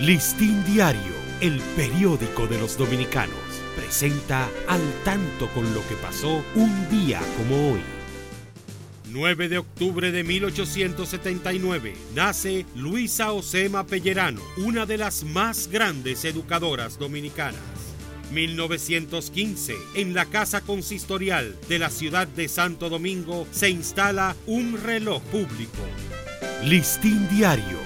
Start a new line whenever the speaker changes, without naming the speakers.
Listín Diario, el periódico de los dominicanos, presenta al tanto con lo que pasó un día como hoy. 9 de octubre de 1879 nace Luisa Osema Pellerano, una de las más grandes educadoras dominicanas. 1915, en la Casa Consistorial de la ciudad de Santo Domingo se instala un reloj público. Listín Diario,